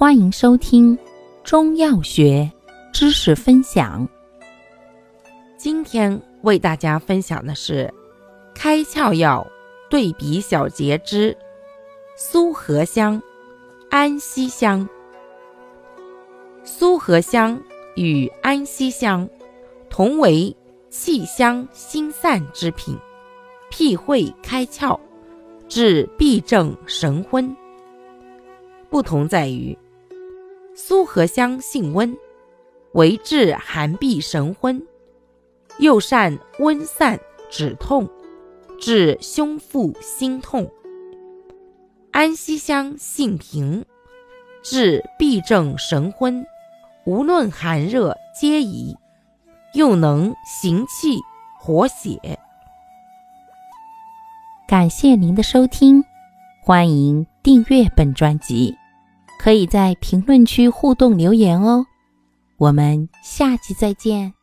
欢迎收听中药学知识分享。今天为大家分享的是开窍药对比小节之苏合香、安息香。苏合香与安息香同为气香心散之品，辟秽开窍，治痹症神昏。不同在于。苏合香性温，为治寒痹神昏，又善温散止痛，治胸腹心痛。安息香性平，治痹症神昏，无论寒热皆宜，又能行气活血。感谢您的收听，欢迎订阅本专辑。可以在评论区互动留言哦，我们下期再见。